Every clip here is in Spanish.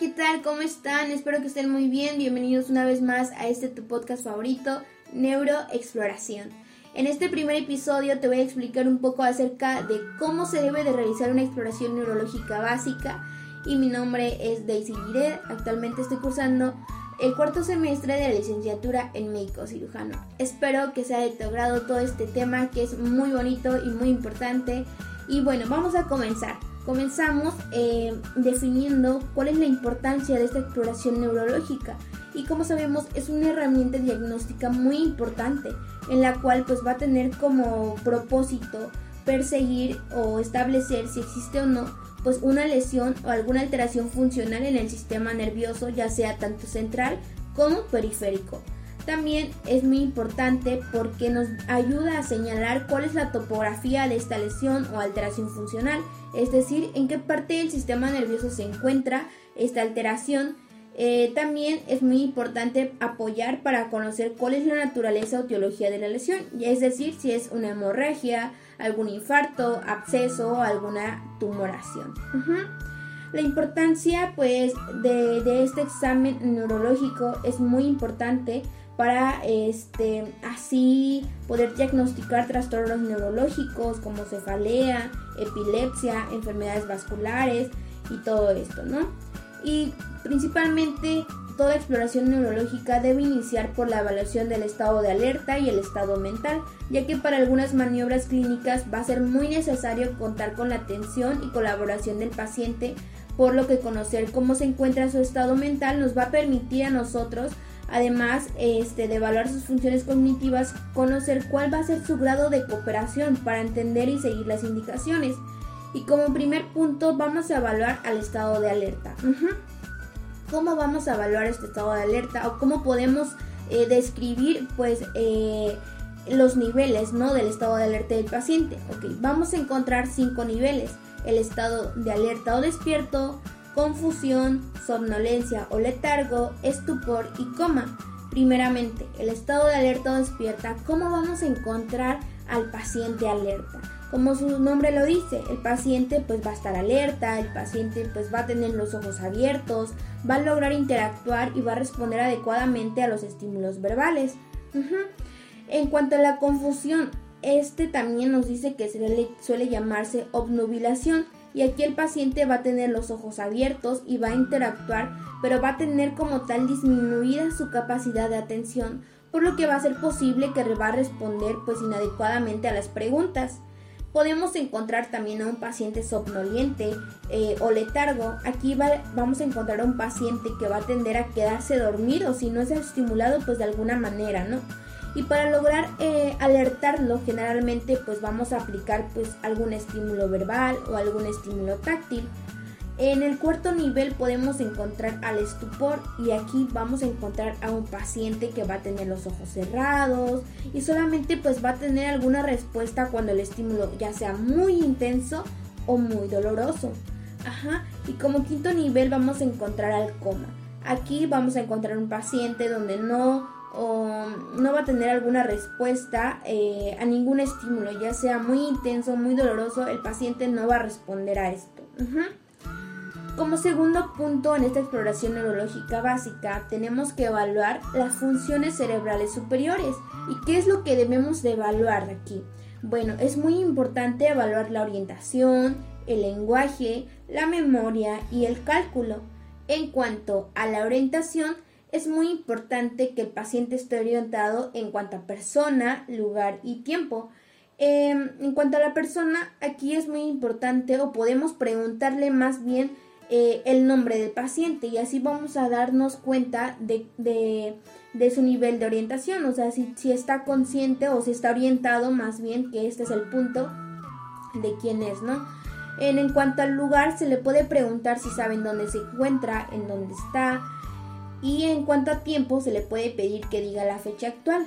¿qué tal? ¿Cómo están? Espero que estén muy bien. Bienvenidos una vez más a este tu podcast favorito, Neuroexploración. En este primer episodio te voy a explicar un poco acerca de cómo se debe de realizar una exploración neurológica básica y mi nombre es Daisy Giret. Actualmente estoy cursando el cuarto semestre de la licenciatura en médico cirujano. Espero que sea de tu agrado todo este tema que es muy bonito y muy importante. Y bueno, vamos a comenzar. Comenzamos eh, definiendo cuál es la importancia de esta exploración neurológica y como sabemos es una herramienta diagnóstica muy importante en la cual pues va a tener como propósito perseguir o establecer si existe o no pues una lesión o alguna alteración funcional en el sistema nervioso ya sea tanto central como periférico. También es muy importante porque nos ayuda a señalar cuál es la topografía de esta lesión o alteración funcional, es decir, en qué parte del sistema nervioso se encuentra esta alteración. Eh, también es muy importante apoyar para conocer cuál es la naturaleza o teología de la lesión, es decir, si es una hemorragia, algún infarto, absceso o alguna tumoración. La importancia pues de, de este examen neurológico es muy importante para este, así poder diagnosticar trastornos neurológicos como cefalea, epilepsia, enfermedades vasculares y todo esto, ¿no? Y principalmente toda exploración neurológica debe iniciar por la evaluación del estado de alerta y el estado mental, ya que para algunas maniobras clínicas va a ser muy necesario contar con la atención y colaboración del paciente, por lo que conocer cómo se encuentra su estado mental nos va a permitir a nosotros Además este, de evaluar sus funciones cognitivas, conocer cuál va a ser su grado de cooperación para entender y seguir las indicaciones. Y como primer punto vamos a evaluar al estado de alerta. ¿Cómo vamos a evaluar este estado de alerta? O cómo podemos eh, describir pues eh, los niveles ¿no? del estado de alerta del paciente. Ok, vamos a encontrar cinco niveles. El estado de alerta o despierto, confusión, somnolencia o letargo, estupor y coma. Primeramente, el estado de alerta o despierta, ¿cómo vamos a encontrar al paciente alerta? Como su nombre lo dice, el paciente pues va a estar alerta, el paciente pues va a tener los ojos abiertos, va a lograr interactuar y va a responder adecuadamente a los estímulos verbales. En cuanto a la confusión, este también nos dice que suele llamarse obnubilación y aquí el paciente va a tener los ojos abiertos y va a interactuar, pero va a tener como tal disminuida su capacidad de atención, por lo que va a ser posible que va a responder pues inadecuadamente a las preguntas. Podemos encontrar también a un paciente somnoliente eh, o letargo. Aquí vamos a encontrar a un paciente que va a tender a quedarse dormido si no es estimulado pues de alguna manera, ¿no? Y para lograr eh, alertarlo generalmente pues vamos a aplicar pues algún estímulo verbal o algún estímulo táctil. En el cuarto nivel podemos encontrar al estupor y aquí vamos a encontrar a un paciente que va a tener los ojos cerrados y solamente pues va a tener alguna respuesta cuando el estímulo ya sea muy intenso o muy doloroso. Ajá, y como quinto nivel vamos a encontrar al coma. Aquí vamos a encontrar un paciente donde no o no va a tener alguna respuesta eh, a ningún estímulo, ya sea muy intenso, muy doloroso, el paciente no va a responder a esto. Como segundo punto en esta exploración neurológica básica, tenemos que evaluar las funciones cerebrales superiores. ¿Y qué es lo que debemos de evaluar aquí? Bueno, es muy importante evaluar la orientación, el lenguaje, la memoria y el cálculo. En cuanto a la orientación, es muy importante que el paciente esté orientado en cuanto a persona, lugar y tiempo. Em, en cuanto a la persona, aquí es muy importante o podemos preguntarle más bien eh, el nombre del paciente y así vamos a darnos cuenta de, de, su nivel de orientación, o sea, si, si, está consciente o si está orientado más bien, que este es el punto de quién es, ¿no? En, en cuanto al lugar, se le puede preguntar si saben dónde se encuentra, en dónde está, y en cuanto a tiempo se le puede pedir que diga la fecha actual.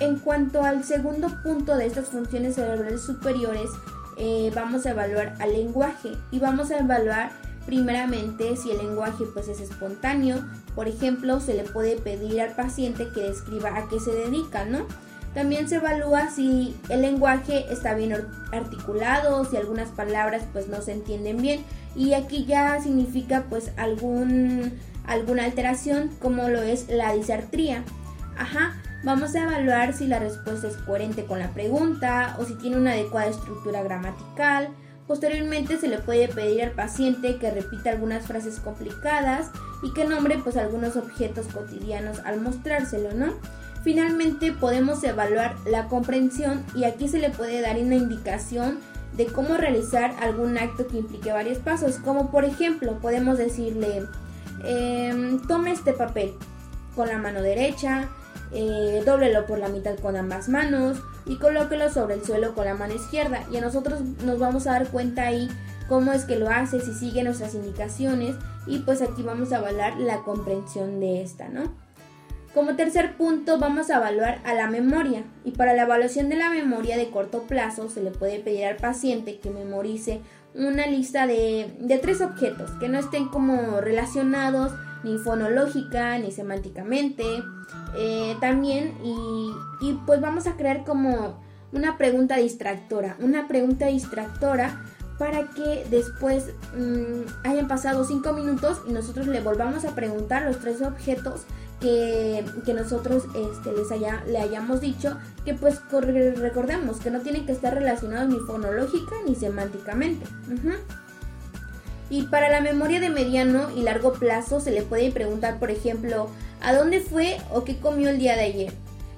En cuanto al segundo punto de estas funciones cerebrales superiores, eh, vamos a evaluar al lenguaje y vamos a evaluar primeramente si el lenguaje pues es espontáneo. Por ejemplo, se le puede pedir al paciente que describa a qué se dedica, ¿no? También se evalúa si el lenguaje está bien articulado, si algunas palabras pues no se entienden bien y aquí ya significa pues algún alguna alteración como lo es la disartría. Ajá, vamos a evaluar si la respuesta es coherente con la pregunta o si tiene una adecuada estructura gramatical. Posteriormente se le puede pedir al paciente que repita algunas frases complicadas y que nombre pues algunos objetos cotidianos al mostrárselo, ¿no? Finalmente podemos evaluar la comprensión y aquí se le puede dar una indicación de cómo realizar algún acto que implique varios pasos, como por ejemplo podemos decirle eh, tome este papel con la mano derecha, eh, dóblelo por la mitad con ambas manos y colóquelo sobre el suelo con la mano izquierda. Y a nosotros nos vamos a dar cuenta ahí cómo es que lo hace, si sigue nuestras indicaciones y pues aquí vamos a evaluar la comprensión de esta, ¿no? Como tercer punto vamos a evaluar a la memoria y para la evaluación de la memoria de corto plazo se le puede pedir al paciente que memorice una lista de, de tres objetos que no estén como relacionados ni fonológica ni semánticamente. Eh, también y, y pues vamos a crear como una pregunta distractora, una pregunta distractora para que después mm, hayan pasado cinco minutos y nosotros le volvamos a preguntar los tres objetos que, nosotros este, les le hayamos dicho que pues recordemos que no tienen que estar relacionados ni fonológica ni semánticamente. Y para la memoria de mediano y largo plazo se le puede preguntar, por ejemplo, ¿a dónde fue o qué comió el día de ayer?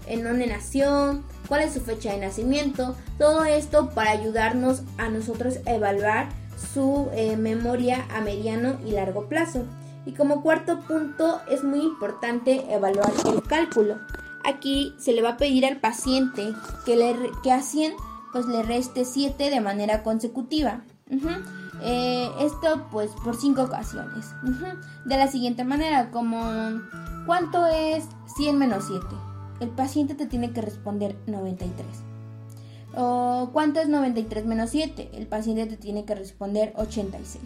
¿En dónde nació? ¿Cuál es su fecha de nacimiento? Todo esto para ayudarnos a nosotros a evaluar su eh, memoria a mediano y largo plazo. Y como cuarto punto es muy importante evaluar el cálculo. Aquí se le va a pedir al paciente que, le, que a 100 pues le reste 7 de manera consecutiva. Eh, esto pues por 5 ocasiones. De la siguiente manera, como ¿cuánto es 100 menos 7? El paciente te tiene que responder 93. ¿O cuánto es 93 menos 7? El paciente te tiene que responder 86.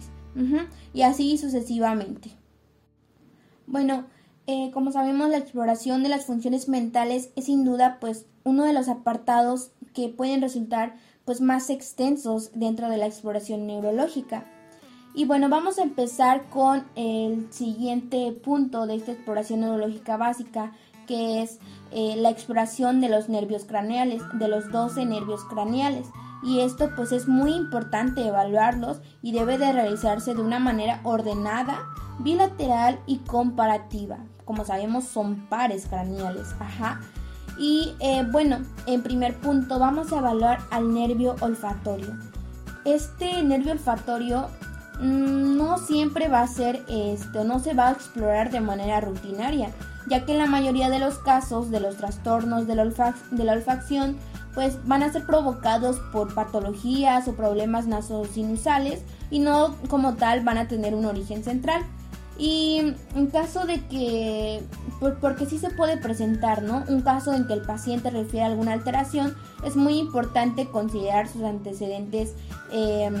Y así sucesivamente. Bueno, eh, como sabemos, la exploración de las funciones mentales es sin duda pues uno de los apartados que pueden resultar pues más extensos dentro de la exploración neurológica. Y bueno, vamos a empezar con el siguiente punto de esta exploración neurológica básica, que es eh, la exploración de los nervios craneales, de los 12 nervios craneales. Y esto pues es muy importante evaluarlos y debe de realizarse de una manera ordenada bilateral y comparativa. Como sabemos son pares craneales. Ajá. Y eh, bueno, en primer punto vamos a evaluar al nervio olfatorio. Este nervio olfatorio mm, no siempre va a ser esto, no se va a explorar de manera rutinaria, ya que en la mayoría de los casos de los trastornos de la, de la olfacción pues van a ser provocados por patologías o problemas nasosinusales y no como tal van a tener un origen central. Y en caso de que, porque sí se puede presentar, ¿no? Un caso en que el paciente refiere a alguna alteración, es muy importante considerar sus antecedentes, em,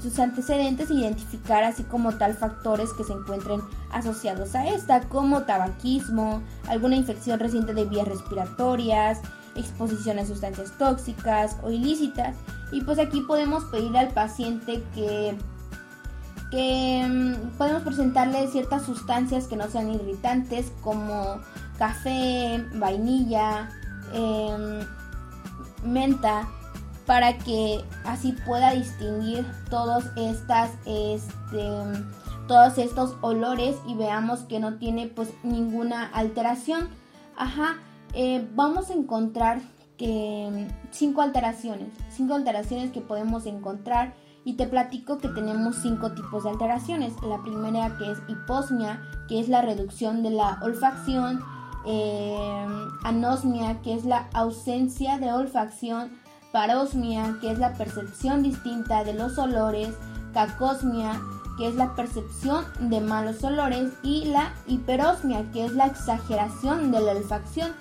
sus antecedentes e identificar así como tal factores que se encuentren asociados a esta, como tabaquismo, alguna infección reciente de vías respiratorias, exposición a sustancias tóxicas o ilícitas. Y pues aquí podemos pedirle al paciente que que mm, podemos presentarle ciertas sustancias que no sean irritantes como café, vainilla, em, menta, para que así pueda distinguir todos estas, este, todos estos olores y veamos que no tiene pues ninguna alteración. Ajá, eh, vamos a encontrar mm, cinco alteraciones, cinco alteraciones que podemos encontrar y te platico que tenemos cinco tipos de alteraciones. La primera que es hiposmia, que es la reducción de la olfacción, eh, anosmia, que es la ausencia de olfacción, parosmia, que es la percepción distinta de los olores, cacosmia, que es la percepción de malos olores, y la hiperosmia, que es la exageración de la olfacción.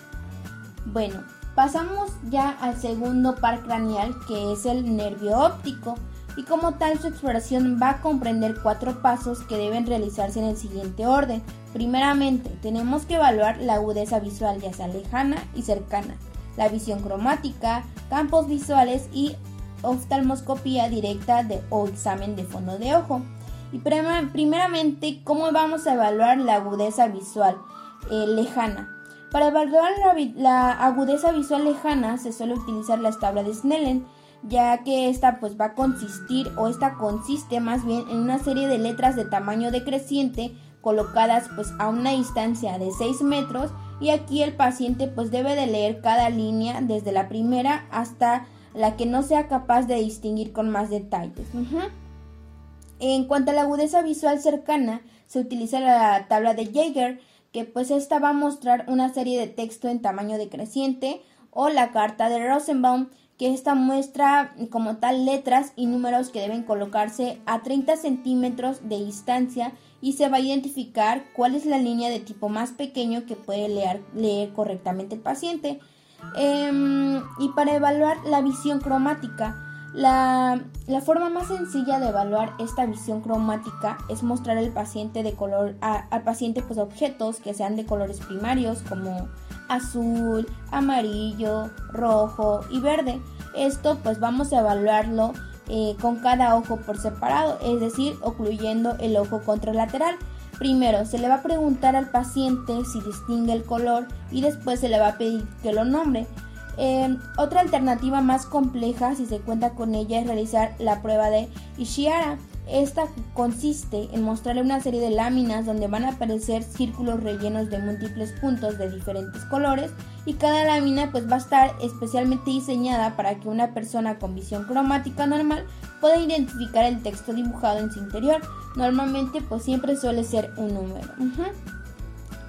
Bueno, pasamos ya al segundo par craneal, que es el nervio óptico y como tal su exploración va a comprender cuatro pasos que deben realizarse en el siguiente orden. Primeramente, tenemos que evaluar la agudeza visual ya sea lejana y cercana. la visión cromática, campos visuales y oftalmoscopía directa o examen de fondo de ojo. Y primeramente, ¿cómo vamos a evaluar la agudeza visual eh, lejana? Para evaluar la, agudeza visual lejana se suele utilizar la tabla de Snellen, ya que esta pues va a consistir o esta consiste más bien en una serie de letras de tamaño decreciente colocadas pues a una distancia de 6 metros y aquí el paciente pues debe de leer cada línea desde la primera hasta la que no sea capaz de distinguir con más detalles. En cuanto a la agudeza visual cercana, se utiliza la tabla de Jaeger, que pues esta va a mostrar una serie de texto en tamaño decreciente, o la carta de Rosenbaum, que esta muestra como tal letras y números que deben colocarse a 30 centímetros de distancia y se va a identificar cuál es la línea de tipo más pequeño que puede leer, leer correctamente el paciente. Em, y para evaluar la visión cromática, la, forma más sencilla de evaluar esta visión cromática es mostrar al paciente de color, al paciente pues objetos que sean de colores primarios como azul, amarillo, rojo y verde. Esto pues vamos a evaluarlo eh, con cada ojo por separado, es decir, ocluyendo el ojo contralateral. Primero se le va a preguntar al paciente si distingue el color y después se le va a pedir que lo nombre. Em, otra alternativa más compleja, si se cuenta con ella, es realizar la prueba de Ishihara. Esta consiste en mostrarle una serie de láminas donde van a aparecer círculos rellenos de múltiples puntos de diferentes colores y cada lámina pues va a estar especialmente diseñada para que una persona con visión cromática normal pueda identificar el texto dibujado en su interior. Normalmente pues siempre suele ser un número.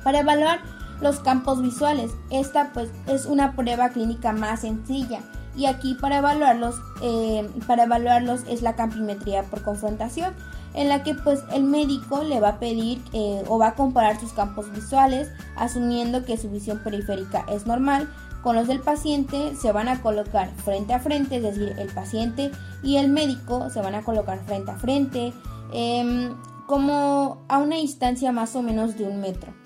Para evaluar los campos visuales, esta pues es una prueba clínica más sencilla. Y aquí para evaluarlos, eh, para evaluarlos es la campimetría por confrontación, en la que pues el médico le va a pedir eh, o va a comparar sus campos visuales, asumiendo que su visión periférica es normal, con los del paciente se van a colocar frente a frente, es decir, el paciente y el médico se van a colocar frente a frente, em, como a una distancia más o menos de un metro.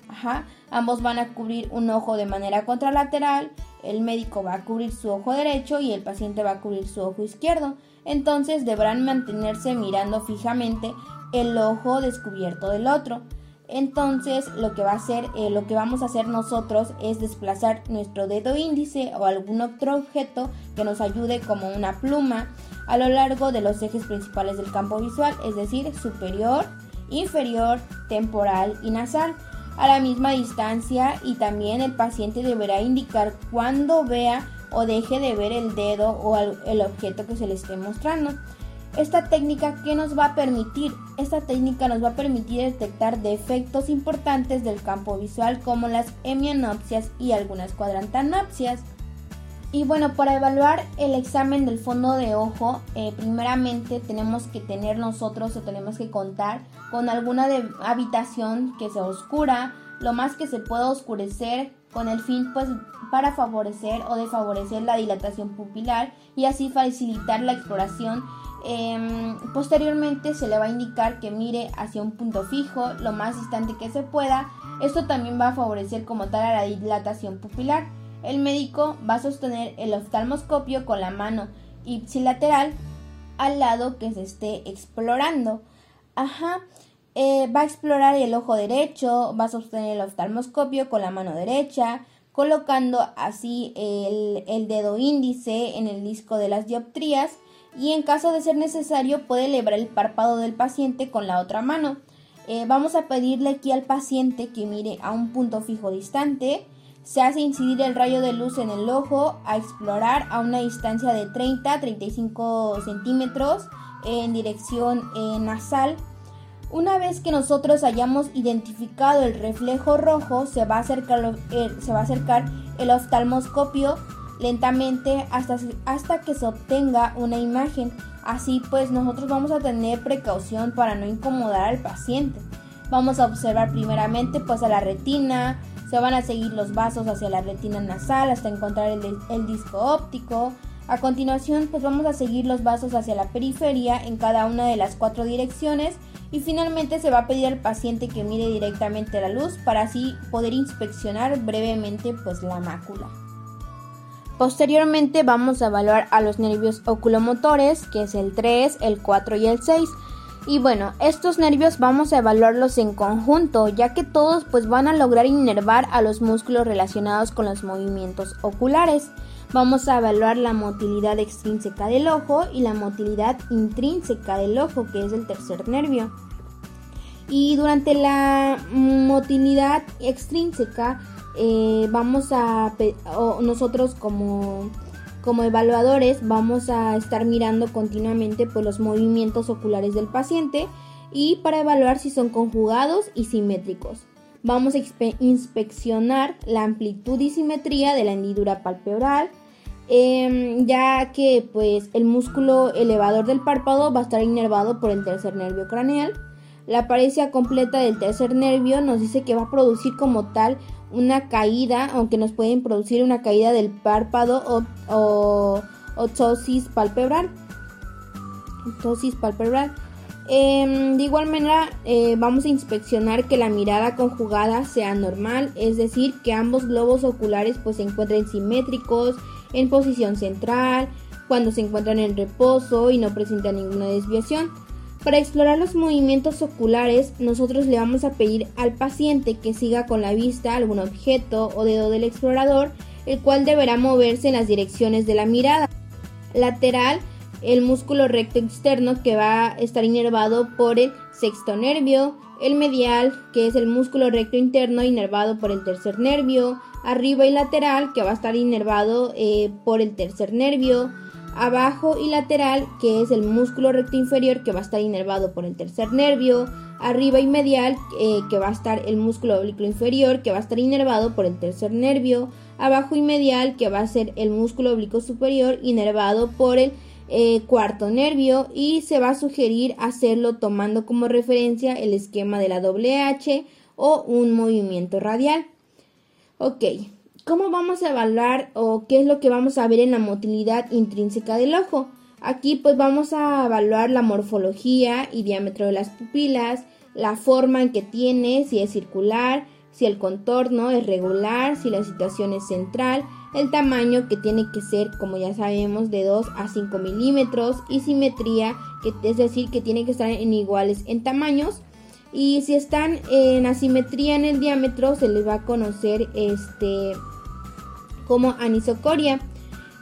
Ambos van a cubrir un ojo de manera contralateral el médico va a cubrir su ojo derecho y el paciente va a cubrir su ojo izquierdo. Entonces deberán mantenerse mirando fijamente el ojo descubierto del otro. Entonces lo que va a hacer, eh, lo que vamos a hacer nosotros es desplazar nuestro dedo índice o algún otro objeto que nos ayude como una pluma a lo largo de los ejes principales del campo visual, es decir, superior, inferior, temporal y nasal a la misma distancia y también el paciente deberá indicar cuando vea o deje de ver el dedo o el objeto que se le esté mostrando. Esta técnica que nos va a permitir, esta técnica nos va a permitir detectar defectos importantes del campo visual como las hemianopsias y algunas cuadrantanopsias. Y bueno, para evaluar el examen del fondo de ojo, eh, primeramente tenemos que tener nosotros o tenemos que contar con alguna habitación que sea oscura, lo más que se pueda oscurecer con el fin pues para favorecer o desfavorecer la dilatación pupilar y así facilitar la exploración. Em, posteriormente se le va a indicar que mire hacia un punto fijo lo más distante que se pueda. Esto también va a favorecer como tal a la dilatación pupilar. El médico va a sostener el oftalmoscopio con la mano ipsilateral al lado que se esté explorando. Ajá. Eh, va a explorar el ojo derecho, va a sostener el oftalmoscopio con la mano derecha, colocando así el, dedo índice en el disco de las dioptrías y en caso de ser necesario puede elevar el párpado del paciente con la otra mano. Eh, vamos a pedirle aquí al paciente que mire a un punto fijo distante se hace incidir el rayo de luz en el ojo a explorar a una distancia de 30 a 35 centímetros en dirección eh, nasal. Una vez que nosotros hayamos identificado el reflejo rojo, se va a acercar, se va a acercar el oftalmoscopio lentamente hasta, hasta que se obtenga una imagen. Así pues nosotros vamos a tener precaución para no incomodar al paciente. Vamos a observar primeramente pues a la retina, se van a seguir los vasos hacia la retina nasal hasta encontrar el, disco óptico. A continuación, pues vamos a seguir los vasos hacia la periferia en cada una de las cuatro direcciones y finalmente se va a pedir al paciente que mire directamente la luz para así poder inspeccionar brevemente pues la mácula. Posteriormente vamos a evaluar a los nervios oculomotores, que es el 3, el 4 y el 6. Y bueno, estos nervios vamos a evaluarlos en conjunto, ya que todos pues van a lograr inervar a los músculos relacionados con los movimientos oculares. Vamos a evaluar la motilidad extrínseca del ojo y la motilidad intrínseca del ojo, que es el tercer nervio. Y durante la motilidad extrínseca eh, vamos a nosotros como como evaluadores vamos a estar mirando continuamente pues, los movimientos oculares del paciente y para evaluar si son conjugados y simétricos. Vamos a inspeccionar la amplitud y simetría de la hendidura palpebral, em, ya que pues el músculo elevador del párpado va a estar inervado por el tercer nervio craneal. La parecia completa del tercer nervio nos dice que va a producir como tal una caída, aunque nos pueden producir una caída del párpado o, o, palpebral. palpebral. Em, de igual manera, eh, vamos a inspeccionar que la mirada conjugada sea normal, es decir, que ambos globos oculares pues, se encuentren simétricos, en posición central, cuando se encuentran en reposo y no presentan ninguna desviación. Para explorar los movimientos oculares, nosotros le vamos a pedir al paciente que siga con la vista algún objeto o dedo del explorador, el cual deberá moverse en las direcciones de la mirada. Lateral, el músculo recto externo que va a estar inervado por el sexto nervio, el medial, que es el músculo recto interno inervado por el tercer nervio, arriba y lateral, que va a estar inervado eh, por el tercer nervio, abajo y lateral, que es el músculo recto inferior que va a estar inervado por el tercer nervio, arriba y medial, eh, que va a estar el músculo oblicuo inferior que va a estar inervado por el tercer nervio, abajo y medial, que va a ser el músculo oblicuo superior inervado por el eh, cuarto nervio y se va a sugerir hacerlo tomando como referencia el esquema de la WH o un movimiento radial. Ok, ¿Cómo vamos a evaluar o qué es lo que vamos a ver en la motilidad intrínseca del ojo? Aquí pues vamos a evaluar la morfología y diámetro de las pupilas, la forma en que tiene, si es circular, si el contorno es regular, si la situación es central, el tamaño que tiene que ser, como ya sabemos, de 2 a 5 milímetros y simetría, que es decir, que tiene que estar en iguales en tamaños. Y si están en asimetría en el diámetro, se les va a conocer este como anisocoria.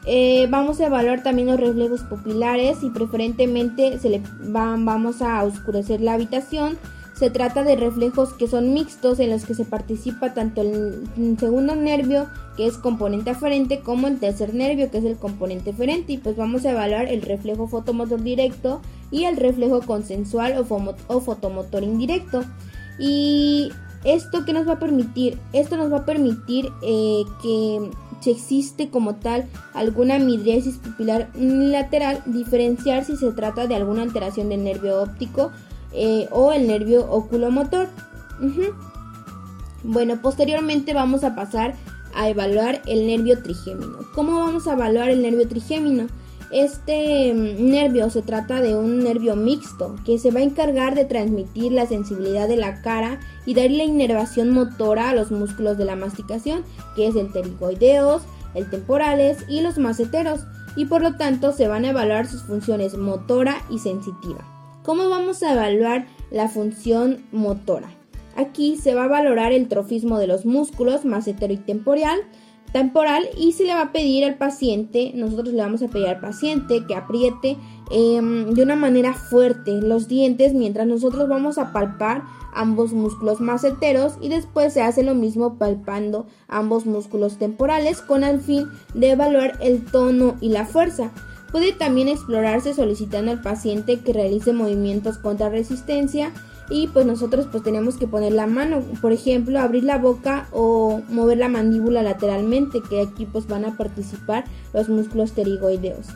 Eh, vamos a evaluar también los reflejos pupilares y preferentemente se le vamos a oscurecer la habitación. Se trata de reflejos que son mixtos en los que se participa tanto el segundo nervio que es componente aferente como el tercer nervio que es el componente eferente y pues vamos a evaluar el reflejo fotomotor directo y el reflejo consensual o, fotomotor indirecto. Y esto que nos va a permitir, esto nos va a permitir eh, que si existe como tal alguna midriasis pupilar unilateral, diferenciar si se trata de alguna alteración del nervio óptico eh, o el nervio oculomotor. Bueno, posteriormente vamos a pasar a evaluar el nervio trigémino. ¿Cómo vamos a evaluar el nervio trigémino? Este mm, nervio se trata de un nervio mixto que se va a encargar de transmitir la sensibilidad de la cara y dar la inervación motora a los músculos de la masticación, que es el pterigoideos, el temporales y los maceteros, y por lo tanto se van a evaluar sus funciones motora y sensitiva. ¿Cómo vamos a evaluar la función motora? Aquí se va a valorar el trofismo de los músculos macetero y temporal, temporal y se le va a pedir al paciente, nosotros le vamos a pedir al paciente que apriete em, de una manera fuerte los dientes mientras nosotros vamos a palpar ambos músculos maceteros y después se hace lo mismo palpando ambos músculos temporales con el fin de evaluar el tono y la fuerza. Puede también explorarse solicitando al paciente que realice movimientos contra resistencia y pues nosotros pues tenemos que poner la mano, por ejemplo, abrir la boca o mover la mandíbula lateralmente, que aquí pues van a participar los músculos pterigoideos.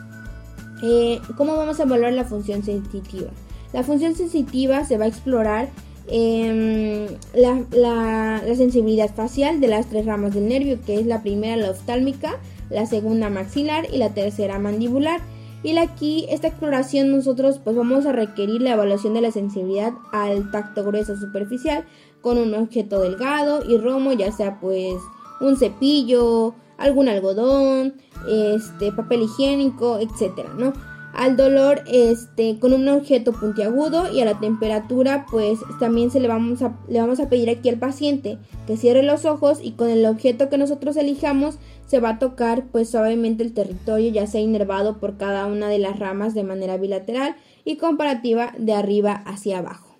Eh, ¿Cómo vamos a evaluar la función sensitiva? La función sensitiva se va a explorar em, la, la, sensibilidad facial de las tres ramas del nervio, que es la primera la oftálmica, la segunda maxilar y la tercera mandibular. Y aquí, esta exploración, nosotros pues vamos a requerir la evaluación de la sensibilidad al tacto grueso superficial con un objeto delgado y romo, ya sea pues un cepillo, algún algodón, este, papel higiénico, etcétera, ¿no? Al dolor, este, con un objeto puntiagudo y a la temperatura, pues también se le vamos a, le vamos a pedir aquí al paciente que cierre los ojos y con el objeto que nosotros elijamos se va a tocar pues suavemente el territorio ya sea inervado por cada una de las ramas de manera bilateral y comparativa de arriba hacia abajo.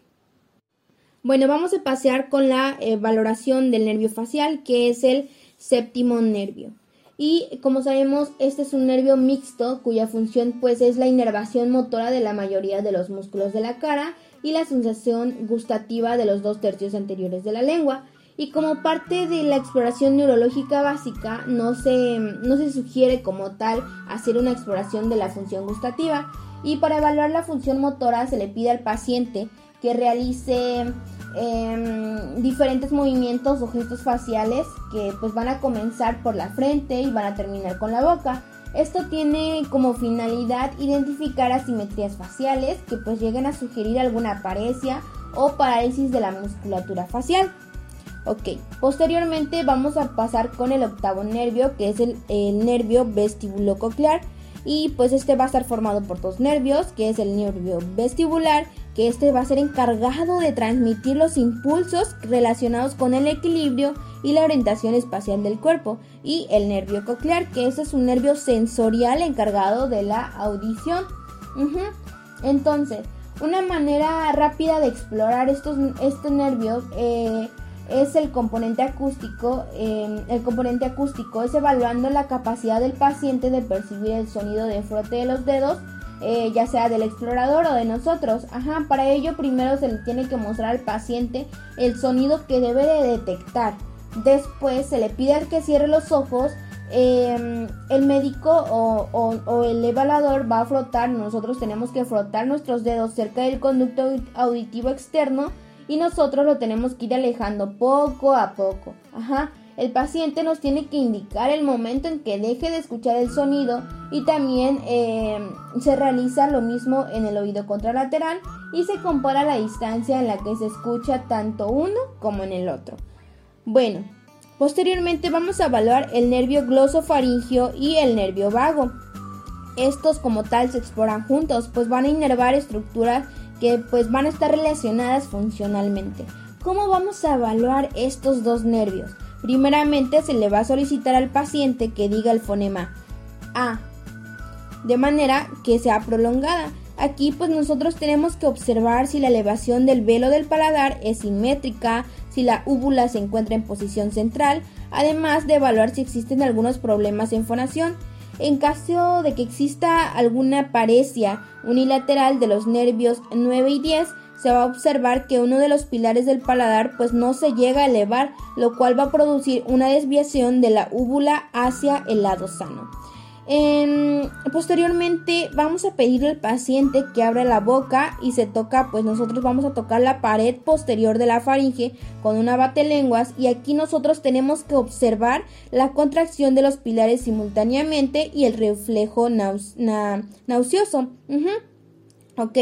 Bueno, vamos a pasear con la eh, valoración del nervio facial que es el séptimo nervio. Y como sabemos, este es un nervio mixto cuya función pues es la inervación motora de la mayoría de los músculos de la cara y la sensación gustativa de los dos tercios anteriores de la lengua. Y como parte de la exploración neurológica básica, no se, no se sugiere como tal hacer una exploración de la función gustativa. Y para evaluar la función motora se le pide al paciente que realice Em, diferentes movimientos o gestos faciales que pues van a comenzar por la frente y van a terminar con la boca. Esto tiene como finalidad identificar asimetrías faciales que pues lleguen a sugerir alguna paresia o parálisis de la musculatura facial. Ok, posteriormente vamos a pasar con el octavo nervio que es el, el nervio vestibulococlear y pues este va a estar formado por dos nervios que es el nervio vestibular que este va a ser encargado de transmitir los impulsos relacionados con el equilibrio y la orientación espacial del cuerpo, y el nervio coclear, que ese es un nervio sensorial encargado de la audición. Entonces, una manera rápida de explorar estos, estos nervios eh, es el componente acústico. Em, el componente acústico es evaluando la capacidad del paciente de percibir el sonido de frote de los dedos eh, ya sea del explorador o de nosotros. Ajá, para ello primero se le tiene que mostrar al paciente el sonido que debe de detectar. Después se le pide al que cierre los ojos. Em, el médico o, o, el evaluador va a frotar, nosotros tenemos que frotar nuestros dedos cerca del conducto auditivo externo y nosotros lo tenemos que ir alejando poco a poco. Ajá. El paciente nos tiene que indicar el momento en que deje de escuchar el sonido y también eh, se realiza lo mismo en el oído contralateral y se compara la distancia en la que se escucha tanto uno como en el otro. Bueno, posteriormente vamos a evaluar el nervio glosofaringio y el nervio vago. Estos como tal se exploran juntos, pues van a inervar estructuras que pues van a estar relacionadas funcionalmente. ¿Cómo vamos a evaluar estos dos nervios? Primeramente se le va a solicitar al paciente que diga el fonema A, de manera que sea prolongada. Aquí pues nosotros tenemos que observar si la elevación del velo del paladar es simétrica, si la úvula se encuentra en posición central, además de evaluar si existen algunos problemas en fonación. En caso de que exista alguna paresia unilateral de los nervios 9 y 10, se va a observar que uno de los pilares del paladar pues no se llega a elevar, lo cual va a producir una desviación de la úvula hacia el lado sano. Posteriormente vamos a pedirle al paciente que abra la boca y se toca, pues nosotros vamos a tocar la pared posterior de la faringe con una batelenguas y aquí nosotros tenemos que observar la contracción de los pilares simultáneamente y el reflejo nauseoso. Ok,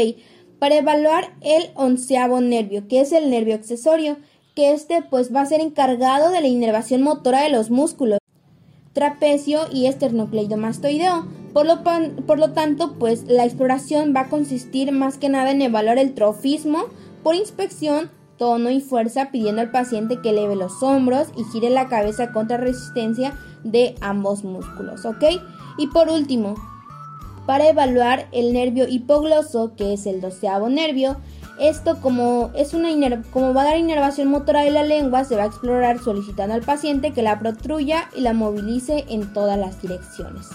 para evaluar el onceavo nervio, que es el nervio accesorio, que este pues va a ser encargado de la inervación motora de los músculos trapecio y esternocleidomastoideo. Por lo, por lo tanto, pues la exploración va a consistir más que nada en evaluar el trofismo por inspección, tono y fuerza, pidiendo al paciente que eleve los hombros y gire la cabeza contra resistencia de ambos músculos, ¿ok? Y por último, para evaluar el nervio hipogloso, que es el doceavo nervio. Esto como, es una como va a dar inervación motora de la lengua, se va a explorar solicitando al paciente que la protruya y la movilice en todas las direcciones.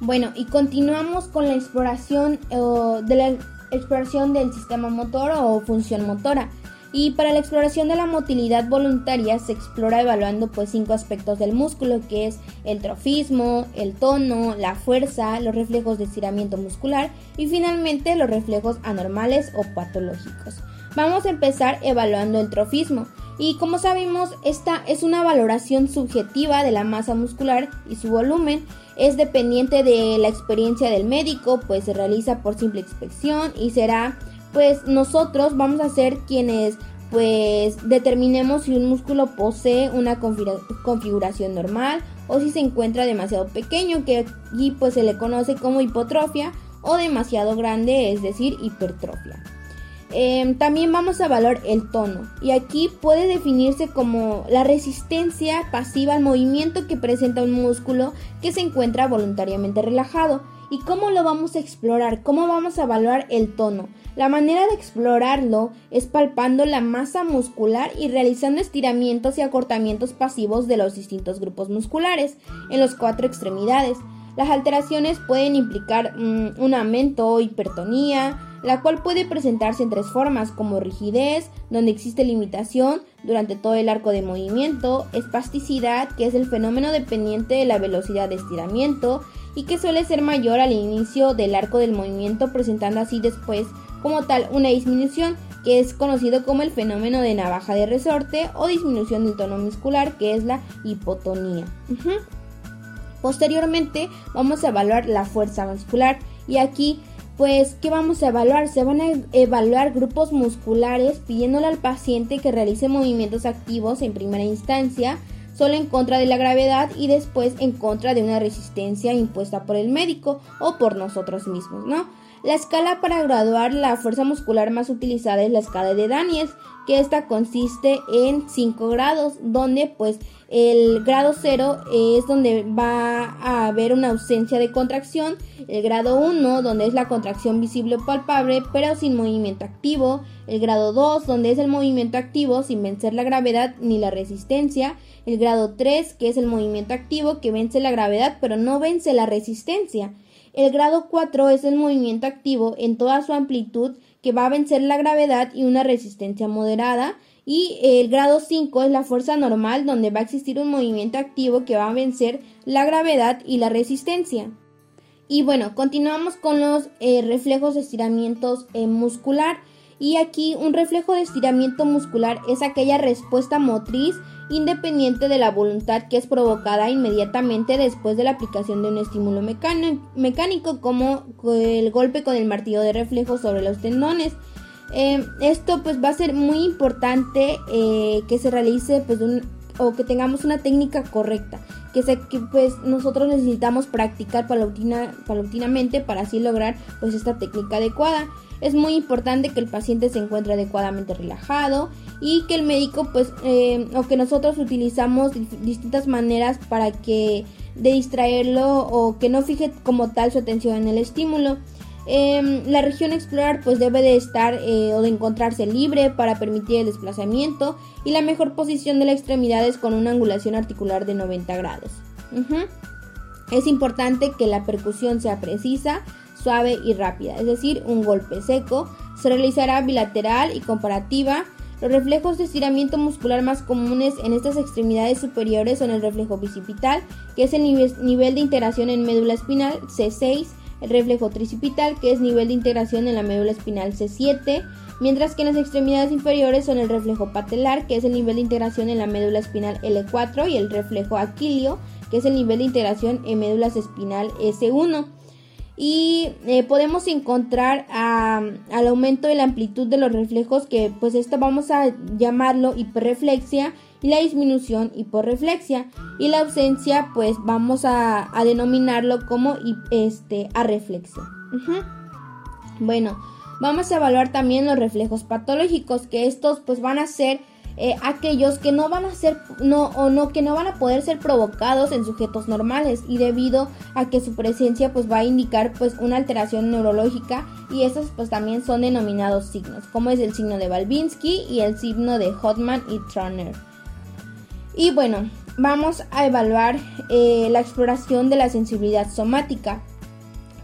Bueno, y continuamos con la exploración de la exploración del sistema motor o función motora. Y para la exploración de la motilidad voluntaria se explora evaluando pues cinco aspectos del músculo, que es el trofismo, el tono, la fuerza, los reflejos de estiramiento muscular y finalmente los reflejos anormales o patológicos. Vamos a empezar evaluando el trofismo. Y como sabemos, esta es una valoración subjetiva de la masa muscular y su volumen. Es dependiente de la experiencia del médico, pues se realiza por simple inspección y será pues nosotros vamos a ser quienes pues determinemos si un músculo posee una configuración normal o si se encuentra demasiado pequeño, que aquí pues se le conoce como hipotrofia, o demasiado grande, es decir, hipertrofia. Em, también vamos a evaluar el tono y aquí puede definirse como la resistencia pasiva al movimiento que presenta un músculo que se encuentra voluntariamente relajado. ¿Y cómo lo vamos a explorar? ¿Cómo vamos a evaluar el tono? La manera de explorarlo es palpando la masa muscular y realizando estiramientos y acortamientos pasivos de los distintos grupos musculares en las cuatro extremidades. Las alteraciones pueden implicar mm, un aumento o hipertonía, la cual puede presentarse en tres formas, como rigidez, donde existe limitación durante todo el arco de movimiento, espasticidad, que es el fenómeno dependiente de la velocidad de estiramiento y que suele ser mayor al inicio del arco del movimiento, presentando así después como tal una disminución, que es conocido como el fenómeno de navaja de resorte o disminución del tono muscular, que es la hipotonía. Posteriormente vamos a evaluar la fuerza muscular y aquí pues, ¿qué vamos a evaluar? Se van a evaluar grupos musculares pidiéndole al paciente que realice movimientos activos en primera instancia, solo en contra de la gravedad y después en contra de una resistencia impuesta por el médico o por nosotros mismos, ¿no? La escala para graduar la fuerza muscular más utilizada es la escala de Daniels, que esta consiste en 5 grados, donde pues el grado 0 es donde va a haber una ausencia de contracción, el grado 1 donde es la contracción visible o palpable pero sin movimiento activo, el grado 2 donde es el movimiento activo sin vencer la gravedad ni la resistencia, el grado 3 que es el movimiento activo que vence la gravedad pero no vence la resistencia, el grado 4 es el movimiento activo en toda su amplitud que va a vencer la gravedad y una resistencia moderada. Y el grado 5 es la fuerza normal donde va a existir un movimiento activo que va a vencer la gravedad y la resistencia. Y bueno, continuamos con los eh, reflejos de estiramientos eh, muscular. Y aquí un reflejo de estiramiento muscular es aquella respuesta motriz independiente de la voluntad que es provocada inmediatamente después de la aplicación de un estímulo mecánico como el golpe con el martillo de reflejo sobre los tendones. Eh, esto pues va a ser muy importante eh, que se realice pues o que tengamos una técnica correcta que, se, que pues nosotros necesitamos practicar paulatina, paulatinamente para así lograr pues esta técnica adecuada. Es muy importante que el paciente se encuentre adecuadamente relajado y que el médico pues eh, o que nosotros utilizamos distintas maneras para que de distraerlo o que no fije como tal su atención en el estímulo. Em, la región explorar pues debe de estar eh, o de encontrarse libre para permitir el desplazamiento y la mejor posición de la extremidad es con una angulación articular de 90 grados. Es importante que la percusión sea precisa, suave y rápida, es decir, un golpe seco. Se realizará bilateral y comparativa. Los reflejos de estiramiento muscular más comunes en estas extremidades superiores son el reflejo bicipital, que es el nivel de integración en médula espinal C6, el reflejo tricipital, que es nivel de integración en la médula espinal C7, mientras que en las extremidades inferiores son el reflejo patelar, que es el nivel de integración en la médula espinal L4, y el reflejo aquilio, que es el nivel de integración en médula espinal S1 y eh, podemos encontrar al aumento de la amplitud de los reflejos que pues esto vamos a llamarlo hiperreflexia y la disminución hiporreflexia y la ausencia pues vamos a, denominarlo como este, arreflexia. Bueno, vamos a evaluar también los reflejos patológicos que estos pues van a ser eh, aquellos que no van a ser no o no que no van a poder ser provocados en sujetos normales y debido a que su presencia pues va a indicar pues una alteración neurológica y esos pues también son denominados signos como es el signo de Balbinsky y el signo de Hotman y Turner. Y bueno, vamos a evaluar eh, la exploración de la sensibilidad somática.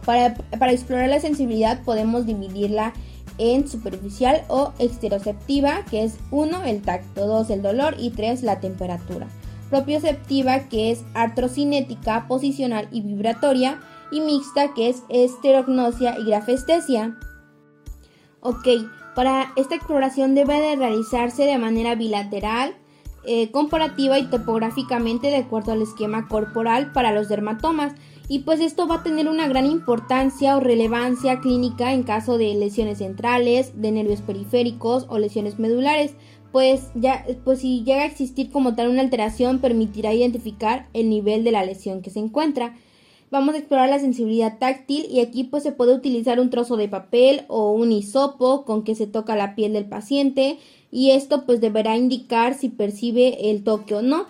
Para, para, explorar la sensibilidad podemos dividirla en superficial o exteroceptiva, que es 1 el tacto, 2 el dolor y 3 la temperatura. Propioceptiva, que es artrocinética, posicional y vibratoria. Y mixta, que es esterognosia y grafestesia. Ok, para esta exploración debe de realizarse de manera bilateral, eh, comparativa y topográficamente de acuerdo al esquema corporal para los dermatomas y pues esto va a tener una gran importancia o relevancia clínica en caso de lesiones centrales, de nervios periféricos o lesiones medulares, pues ya pues si llega a existir como tal una alteración permitirá identificar el nivel de la lesión que se encuentra. Vamos a explorar la sensibilidad táctil y aquí pues se puede utilizar un trozo de papel o un hisopo con que se toca la piel del paciente y esto pues deberá indicar si percibe el toque o no.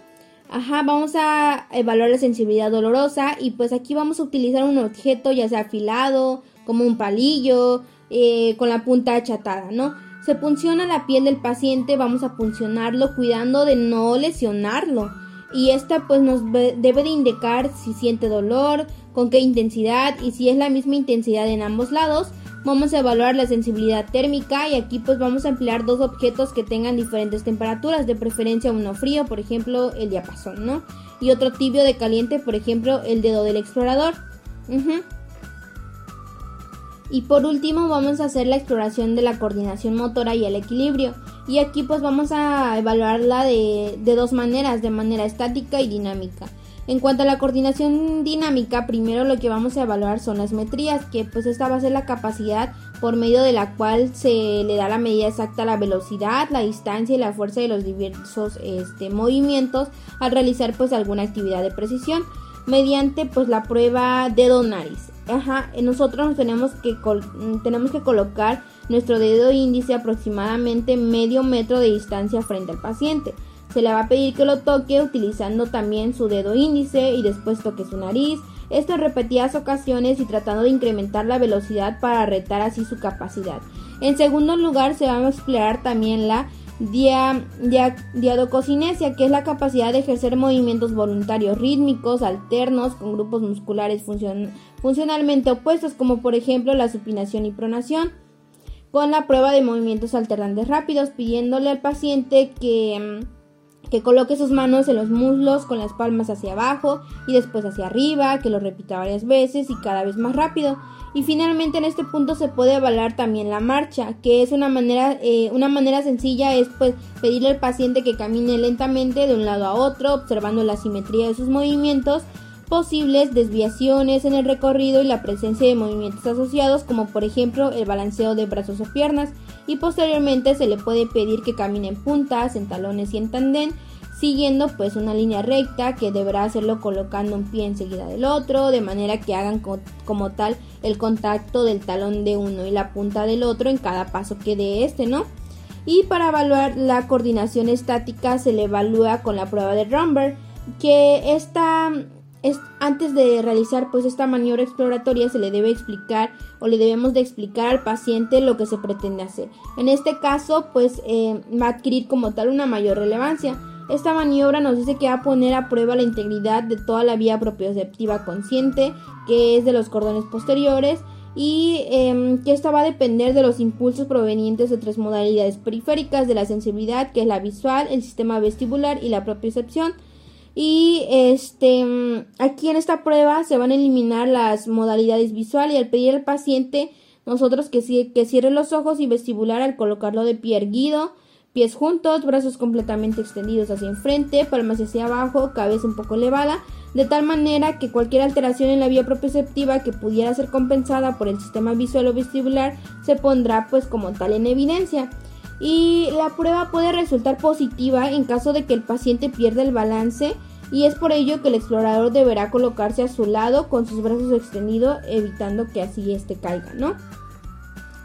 Ajá, vamos a evaluar la sensibilidad dolorosa y pues aquí vamos a utilizar un objeto ya sea afilado, como un palillo, eh, con la punta achatada, ¿no? Se punciona la piel del paciente, vamos a puncionarlo cuidando de no lesionarlo. Y esta pues nos debe de indicar si siente dolor, con qué intensidad y si es la misma intensidad en ambos lados. Vamos a evaluar la sensibilidad térmica y aquí pues vamos a emplear dos objetos que tengan diferentes temperaturas, de preferencia uno frío, por ejemplo el diapasón, ¿no? Y otro tibio de caliente, por ejemplo el dedo del explorador. Y por último vamos a hacer la exploración de la coordinación motora y el equilibrio. Y aquí pues vamos a evaluarla de, de dos maneras, de manera estática y dinámica. En cuanto a la coordinación dinámica, primero lo que vamos a evaluar son las metrías, que pues esta va a ser la capacidad por medio de la cual se le da la medida exacta a la velocidad, la distancia y la fuerza de los diversos este, movimientos al realizar pues alguna actividad de precisión mediante pues la prueba dedo nariz. Ajá, nosotros tenemos que, tenemos que colocar nuestro dedo índice aproximadamente medio metro de distancia frente al paciente. Se le va a pedir que lo toque utilizando también su dedo índice y después toque su nariz. Esto en repetidas ocasiones y tratando de incrementar la velocidad para retar así su capacidad. En segundo lugar, se va a explorar también la dia, diadococinesia, que es la capacidad de ejercer movimientos voluntarios rítmicos, alternos, con grupos musculares funcionalmente opuestos, como por ejemplo la supinación y pronación, con la prueba de movimientos alternantes rápidos, pidiéndole al paciente que que coloque sus manos en los muslos con las palmas hacia abajo y después hacia arriba, que lo repita varias veces y cada vez más rápido. Y finalmente en este punto se puede evaluar también la marcha, que es una manera, eh, una manera sencilla es pues pedirle al paciente que camine lentamente de un lado a otro, observando la simetría de sus movimientos, posibles desviaciones en el recorrido y la presencia de movimientos asociados como por ejemplo el balanceo de brazos o piernas y posteriormente se le puede pedir que camine en puntas, en talones y en tandén, siguiendo pues una línea recta que deberá hacerlo colocando un pie enseguida del otro, de manera que hagan como tal el contacto del talón de uno y la punta del otro en cada paso que dé este, ¿no? Y para evaluar la coordinación estática se le evalúa con la prueba de Rumber, que esta antes de realizar pues esta maniobra exploratoria se le debe explicar o le debemos de explicar al paciente lo que se pretende hacer. En este caso pues eh, va a adquirir como tal una mayor relevancia. Esta maniobra nos dice que va a poner a prueba la integridad de toda la vía propioceptiva consciente que es de los cordones posteriores y em, que esta va a depender de los impulsos provenientes de tres modalidades periféricas de la sensibilidad que es la visual, el sistema vestibular y la propiocepción. Y este, aquí en esta prueba se van a eliminar las modalidades visual y al pedir al paciente nosotros que, que cierre los ojos y vestibular al colocarlo de pie erguido, pies juntos, brazos completamente extendidos hacia enfrente, palmas hacia abajo, cabeza un poco elevada, de tal manera que cualquier alteración en la vía propioceptiva que pudiera ser compensada por el sistema visual o vestibular se pondrá pues como tal en evidencia. Y la prueba puede resultar positiva en caso de que el paciente pierda el balance y es por ello que el explorador deberá colocarse a su lado con sus brazos extendidos evitando que así este caiga, ¿no?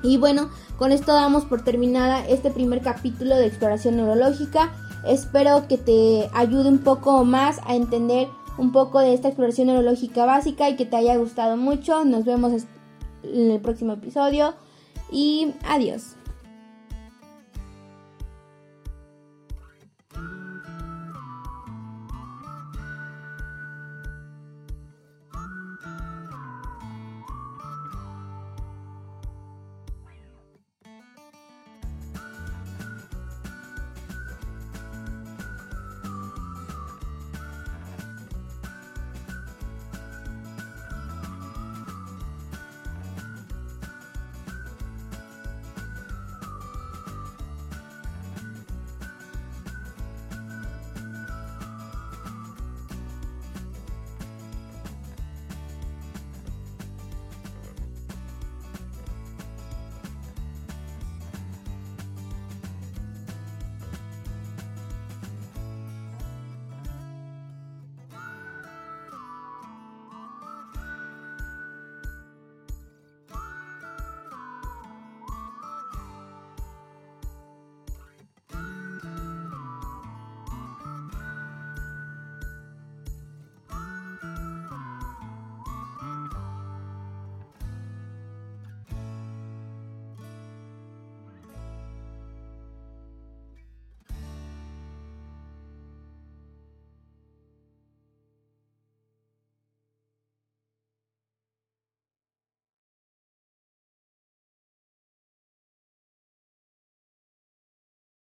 Y bueno, con esto damos por terminada este primer capítulo de exploración neurológica. Espero que te ayude un poco más a entender un poco de esta exploración neurológica básica y que te haya gustado mucho. Nos vemos en el próximo episodio y adiós.